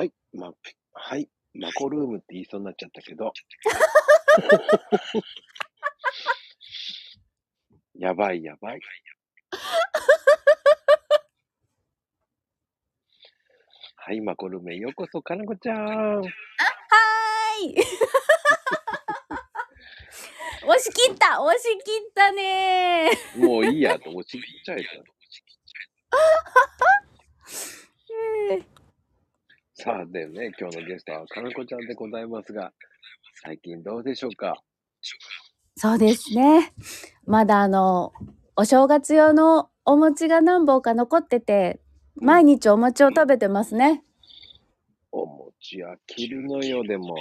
はい、ま、はい、マコルームって言いそうになっちゃったけど。やばいやばい。はい、マコルームへようこそ、かなこちゃん。はーい。押し切った押し切ったねもういいやと押し切っちゃえと。さあ、でね、今日のゲストはかなこちゃんでございますが、最近どうでしょうか？そうですね。まだあの、お正月用のお餅が何本か残ってて、毎日お餅を食べてますね。お餅飽きるのよ、でも。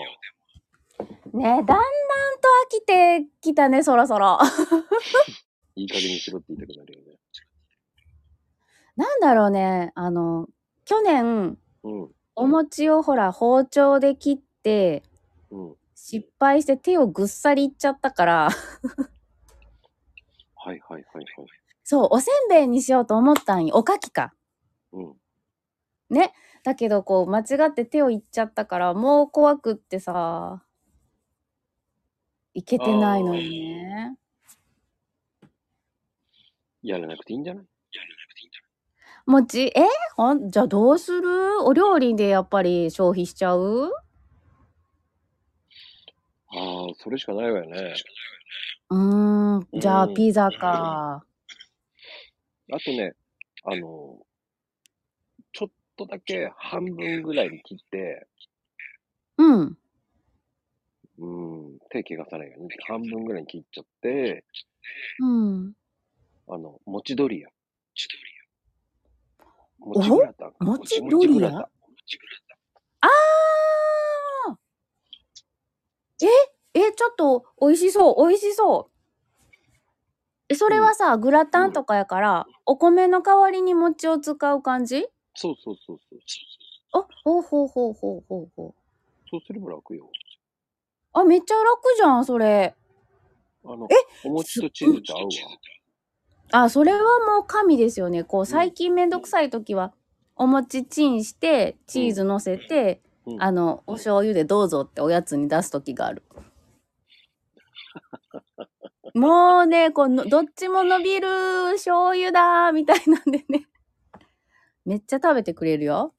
ねだんだんと飽きてきたね、そろそろ。いい加減にしろって言いたくなるよね。なんだろうね、あの、去年、うん。お餅をほら、包丁で切って、うん。失敗して手をぐっさりいっちゃったから、はいはいはいはい。そう、おせんべいにしようと思ったんよ。おかきか。うん。ね。だけど、こう、間違って手をいっちゃったから、もう怖くってさ、いけてないのよね。やらなくていいんじゃない？餅、え？ほん、じゃあどうする？お料理でやっぱり消費しちゃう？ああ、それしかないわよね。うーん、じゃあうんピザか。あとね、あの、ちょっとだけ半分ぐらいに切って、うん。うん、手怪我さないように、半分ぐらいに切っちゃって、うん。あの、餅ドリア。餅グラタンか。餅ドリアあーえ、え、ちょっと美味しそう、美味しそう。え、それはさ、グラタンとかやから、お米の代わりに餅を使う感じ？そうそうそうそう。あ、ほうほうほうほうほうほう。そうすれば楽よ。あ、めっちゃ楽じゃん、それ。あのえ、お餅とチーズと合うわ。あ、それはもう神ですよね。こう、最近めんどくさい時は、お餅チンして、チーズ乗せて、うんあの、お醤油でどうぞっておやつに出す時がある。もうね、こうの、どっちも伸びる醤油だーみたいなんでね。めっちゃ食べてくれるよ。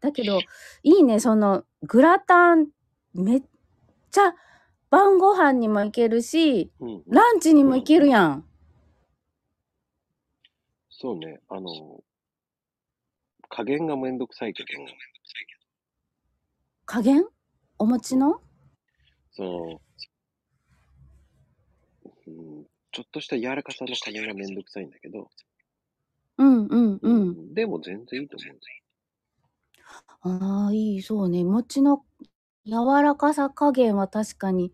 だけど、いいね、その、グラタン、めっちゃ晩ご飯にもいけるし、うん。ランチにもいけるやん。そうね、あの、加減がめんどくさいけど、加減？お餅の？その、うん、ちょっとした柔らかさの加減がめんどくさいんだけど、うんうんうん。でも全然いいと思う。ああ、いい、そうね。餅の柔らかさ加減は確かに、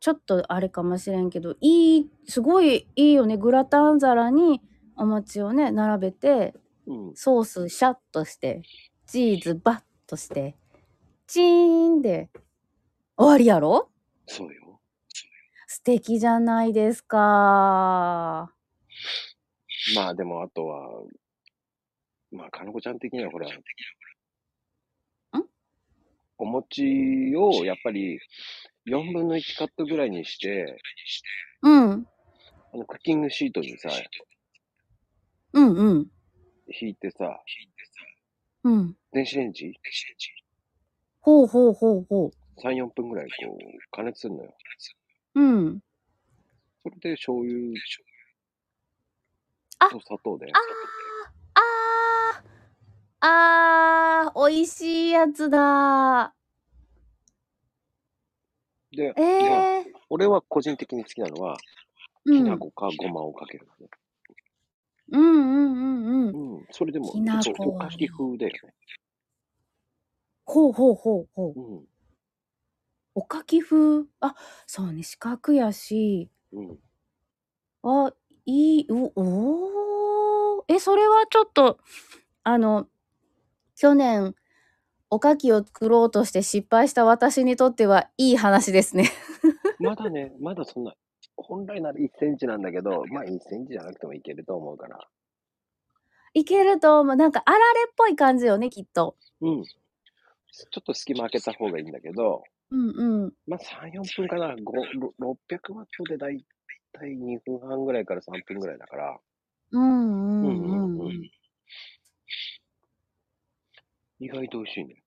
ちょっとあれかもしれんけど、いい、すごいいいよね。グラタン皿にお餅をね、並べて、うん。ソースシャッとして、チーズバッとして、チーンで終わりやろ？そうよ。素敵じゃないですか。まあでもあとは、まあ、かのこちゃん的にはほら、お餅をやっぱり4分の1カットぐらいにして、うん。あのクッキングシートにさ、うんうん。引いてさ、うん。電子レンジ？ほうほうほうほう。3、4分ぐらいこう加熱するのよ。うん。それで醤油あと砂糖で。あーあー、美味しいやつだ。で、ええまあ俺は個人的に好きなのは、うん。きな粉かごまをかけるのね。うんうんうんうん。うん。それでも、きな粉ちょっとおかき風だよね。ほうほうほうほう。うん。おかき風？あ、そうね、四角やし。うん。あ、いい、お、おーえ、それはちょっと、あの、去年、おかきを作ろうとして失敗した私にとってはいい話ですね。まだね、まだそんな、本来なら1センチなんだけど、まあ1センチじゃなくてもいけると思うから。いけると思う。なんかあられっぽい感じよね、きっと。うん。ちょっと隙間開けた方がいいんだけど、うんうん。まあ3、4分かな。5 600ワットでだいたい2分半ぐらいから3分ぐらいだから。うんうんうんうん。意外と美味しいね。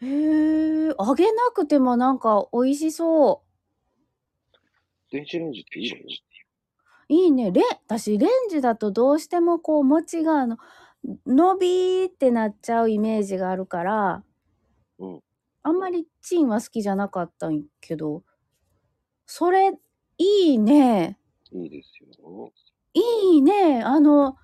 へえ、揚げなくてもなんか美味しそう。電子レンジっていいの？よ。いいね。レン、私、レンジだとどうしてもこう、餅があの、伸びってなっちゃうイメージがあるから、うん。あんまりチンは好きじゃなかったんけど、それ、いいね。いいですよ。いいね。あの、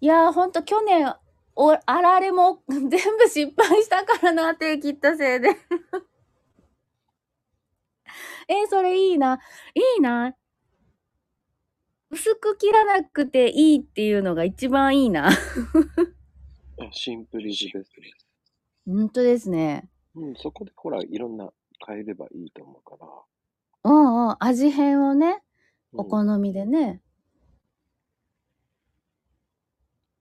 いや、ほんと去年、お、あられも 全部失敗したからな、手切ったせいで。え、それいいな。いいな。薄く切らなくていいっていうのが一番いいな。あシンプルイズベストです。本当ですね。うん、そこでほら、いろんな変えればいいと思うから。うんうん。味変をね、うんお好みでね。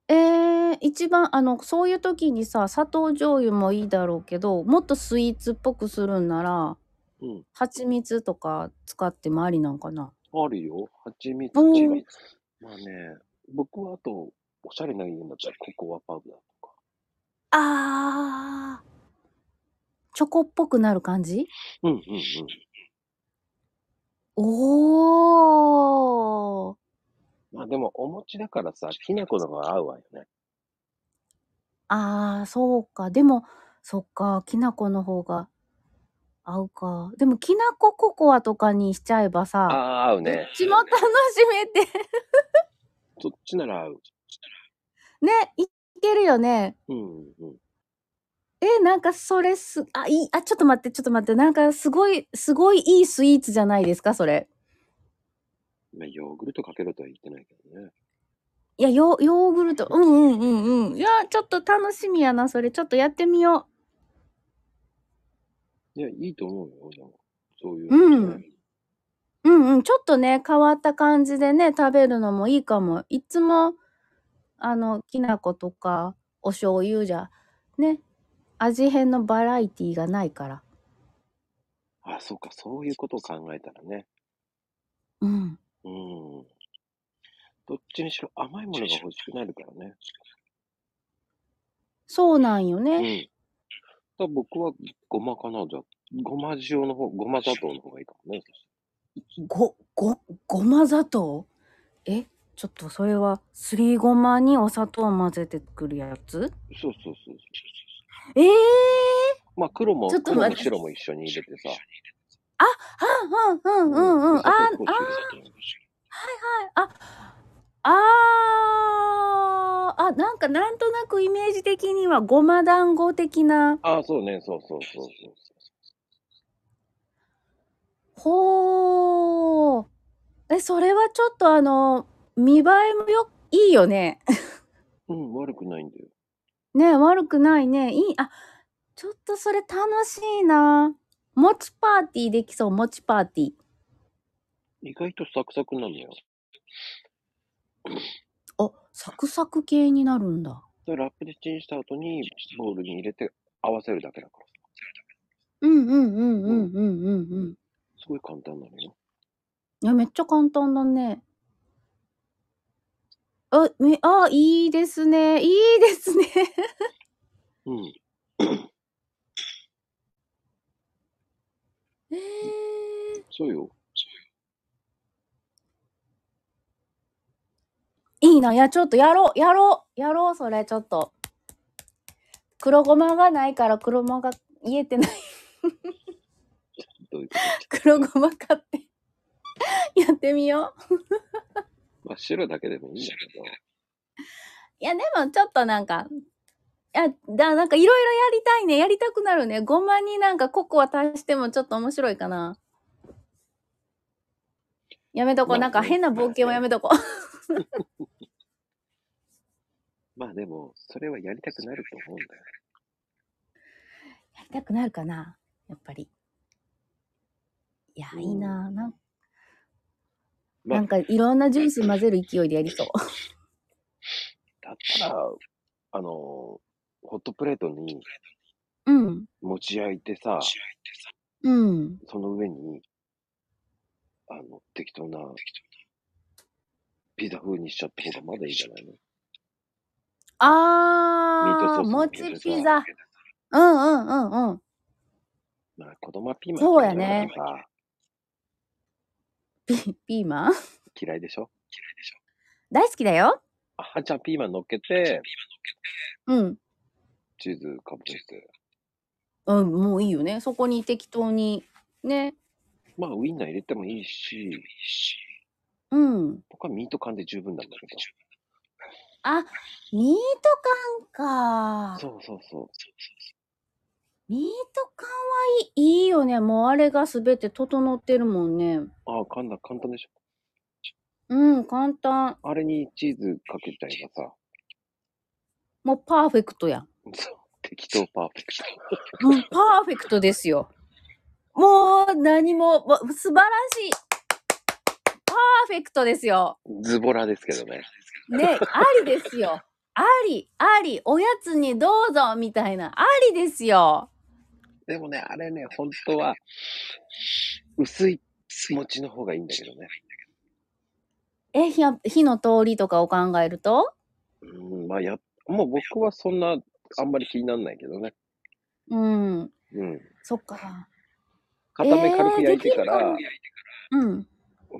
えー、一番、あの、そういう時にさ、砂糖醤油もいいだろうけど、もっとスイーツっぽくするんなら、うん。蜂蜜とか使ってもありなんかな？あるよ。蜂蜜う。まあね、僕はあと、おしゃれな言うんだったらココアパウダーとか。あー。チョコっぽくなる感じ？うんうんうん。おー。まあでも、お餅だからさ、きな粉の方が合うわよね。あー、そうか。でも、そっか。きな粉の方が合うか。でも、きな粉ココアとかにしちゃえばあさ、あ、合うどっね。ちも楽しめて。そっちなら合う。ね、いけるよね。うんうん。え、なんかそれす、あ、いい、あ、ちょっと待って、ちょっと待って。なんかすごい、すごいいいスイーツじゃないですか、それ。まあ、ヨーグルトかけろとは言ってないけどね。いや、ヨヨーグルト。うんうんうんうん。いや、ちょっと楽しみやな、それ。ちょっとやってみよいや、いいと思うよ。でもそういううのね。ん。うんうん。ちょっとね、変わった感じでね、食べるのもいいかも。いつも、あの、きな粉とか、お醤油じゃ、ね、味変のバラエティがないから。あ、そうか、そういうことを考えたらね。うん。うん。どっちにしろ甘いものが欲しくなるからね。そうなんようね。ん。だ僕はごまかな、じゃあごま塩の方、ごま砂糖の方がいいかもね。ご、ご、ごま砂糖？えちょっとそれは、すりごまにお砂糖を混ぜて作るやつ？そうそうそうそう。ええー、まあ黒も、ちょっと黒も白も一緒に入れてさ。はんはんうんうんうん。あ、あ、砂糖少し入れてあ、あー、あ、なんかなんとなくイメージ的にはごま団子的な。ああ、そうね、そうそうそうそう。ほー。え、それはちょっとあの、見栄えもよ、いいよね。うん、悪くないんだよ。ね悪くないね。いい、あ、ちょっとそれ楽しいな。餅パーティーできそう、餅パーティー。意外とサクサクなのよ。あ、サクサク系になるんだ。でラップでチンした後にボウルに入れて合わせるだけだから。うんうんうんうんうんうんうん。すごい簡単なのよ。いや、めっちゃ簡単だね。あ、め、あ、いいですね。いいですね。うん。えー、そうよ。いいな。いや、ちょっとやろう、やろう、やろう、それ、ちょっと。黒ごまがないから黒ごまが言えてない。どういうこと？黒ごま買って。やってみよう。まあ白だけでもいいんだけど。いや、でもちょっとなんか、いや、だ、なんかいろいろやりたいね。やりたくなるね。ごまになんかココア足してもちょっと面白いかな。やめとこう。まあなんか変な冒険はやめとこう。まあでも、それはやりたくなると思うんだよ。やりたくなるかな？やっぱり。いや、いいな。なんまあなんかいろんなジュース混ぜる勢いでやりそう。だったら、あの、ホットプレートにうん。持ち焼いてさ、うん。その上に、あの、適当な、ピザ風にしちゃった方がまだいいんじゃないのミートあー、ソースもちピザ。うんうんうんうん。まあ、子供はピーマンそうやね嫌いだからさピピーマン？嫌いでしょ？大好きだよ。あ、じゃあピーマン乗っけて、うん。チーズかぶせて。うん、もういいよね。そこに適当に。ね。まあ、ウインナー入れてもいいし、うん。僕はミート缶で十分なんだけあ、ミート缶か。ど。そうそうそう。ミート缶はいいいいよね。もうあれがすべて整ってるもんね。ああ、簡単、簡単でしょ。うん、簡単。あれにチーズかけちゃえばさ、もうパーフェクトやん。そう適当パーフェクもうパーフェクトですよ。もう何も、もう素晴らしい。パーフェクトですよ。ト。ズボラですけどね。ね、ありですよ。あり、あり、おやつにどうぞ、みたいな。ありですよ。でもね、あれね、本当は、薄い餅の方がいいんだけどね。え、火や火の通りとかを考えると？うん、まあや、もう僕はそんな、あんまり気にならないけどね。うん。うん。そっか。片目軽く焼いてから、うん。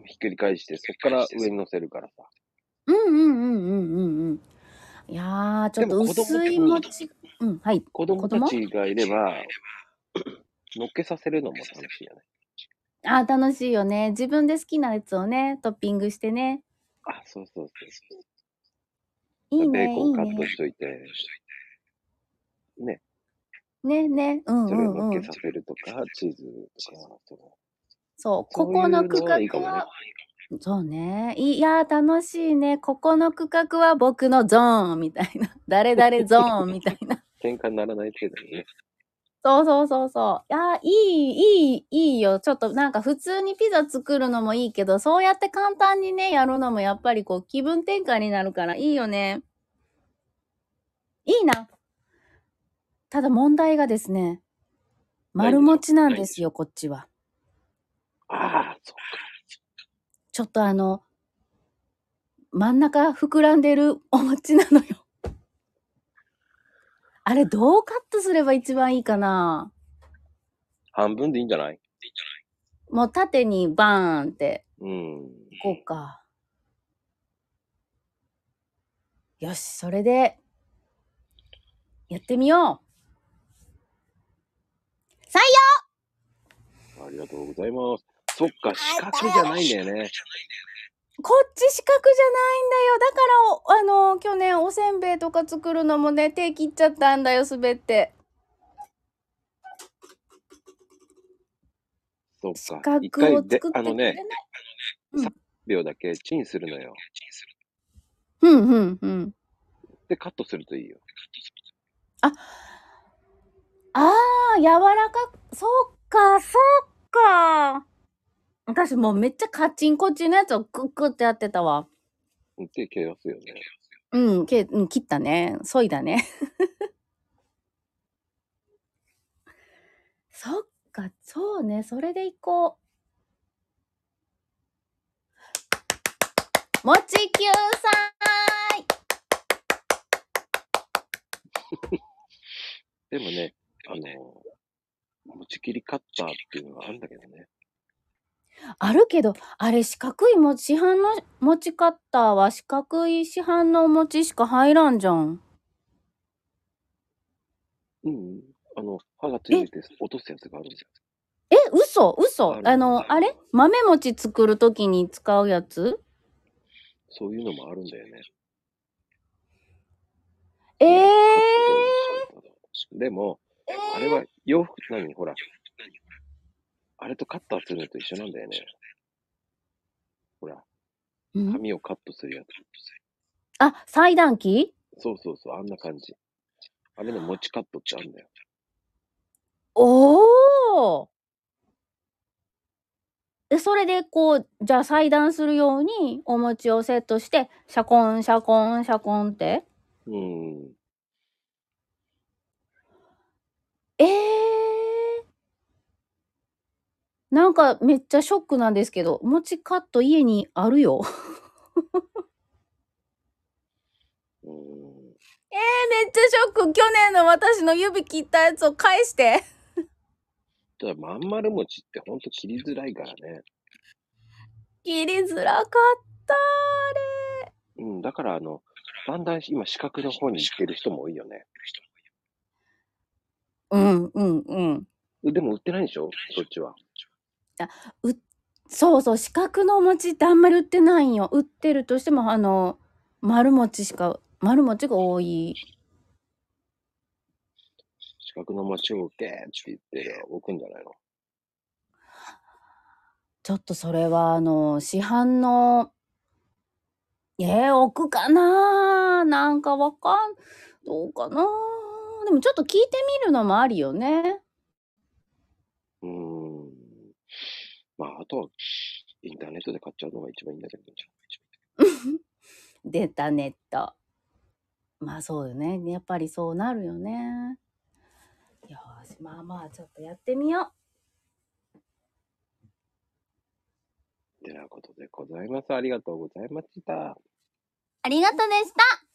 ひっくり返して、そっから上に乗せるからさ。うんうんうんうんうんうん。いやー、ちょっと薄い餅。うん、はい。子供たちがいれば、乗っけさせるのも楽しいよね。あー、楽しいよね。自分で好きなやつをね、トッピングしてね。あ、そうそうそういいね、ベーコいいねンカットし。といて、ね、ね、ね、うんそれをうんうん乗っけ。させるとか、チーズとか、そのそう、こそういうこの区はいいかもね画は、そうね。いいやー、楽しいね。ここの区画は僕のゾーンみたいな。誰々ゾーンみたいな。喧嘩にならない程度にね。そうそうそうそう。いやー、いい、いい、いいよ。ちょっとなんか普通にピザ作るのもいいけど、そうやって簡単にね、やるのもやっぱりこう気分転換になるからいいよね。いいな。ただ問題がですね、丸餅なんですよ、こっちは。ああ、そうちょっとあの、真ん中膨らんでるお餅なのよ。あれどうカットすれば一番いいかな？半分でいいんじゃない？もう縦にバーンって、うん。こうか。よし、それで、やってみよう。採ありがとうございます。そっか、四角じゃないんだよね。用こっち四角じゃないんだよ。だから、おあの、去年おせんべいとか作るのもね、手切っちゃったんだよ、すべって。四そっか。一角を回であのねない。、秒だけチンするのよ。うん、うん、うん。で、カットするといいよ。ああ、柔らかく、そっか、そっか。私もうめっちゃカチンコチンのやつをクックってやってたわ。で、毛やすよね。うん、けうん、切ったね。そいだね。そっか、そうね。それでいこう。もちきゅうさ でもね、あの、持ち切りカッターっていうのがあるんだけどね。あるけど、あれ四角いも市販の持ちカッターは四角い市販のお餅しか入らんじゃん。うん。あの、刃がついてて落とすやつがあるんですよ。え、嘘嘘あの、あれ？豆餅作るときに使うやつ？そういうのもあるんだよね。ええー。でも、あれは洋服、何？ほら。あれとカッターするのと一緒なんだよね。ほら、ー、ん？髪をカットするやつ。あ、裁断機？そうそうそう、あんな感じ。あれの持ちカットってあるんだよ。おーで、それでこう、じゃあ裁断するようにお餅をセットして、シャコン、シャコン、シャコンって？うん。ええなんかめっちゃショックなんですけど、餅カット家にあるよ。うん。えー、めっちゃショック。去年の私の指切ったやつを返して。ただ、まん丸餅ってほんと切りづらいからね。切りづらかった、あれ。うん。だから、あの、だんだん今四角の方に行ってる人も多いよね。うん、うん、うん。でも売ってないんでしょ？そっちは。そうそう、四角のお餅ってあんまり売ってないんよ。売ってるとしても、あの、丸餅しか、丸餅が多い。四角の餅を受けって言って置くんじゃないの？ちょっとそれは、あの、市販の、えー、置くかな？なんかわかん、どうかな？でもちょっと聞いてみるのもありよね。うーん。まあ、あとは、インターネットで買っちゃうのが一番いいんだけど、出たネット。まあそうよね。やっぱりそうなるよね。よーし、まあまあちょっとやってみよう。てなことでございます。ありがとうございました。ありがとうでした。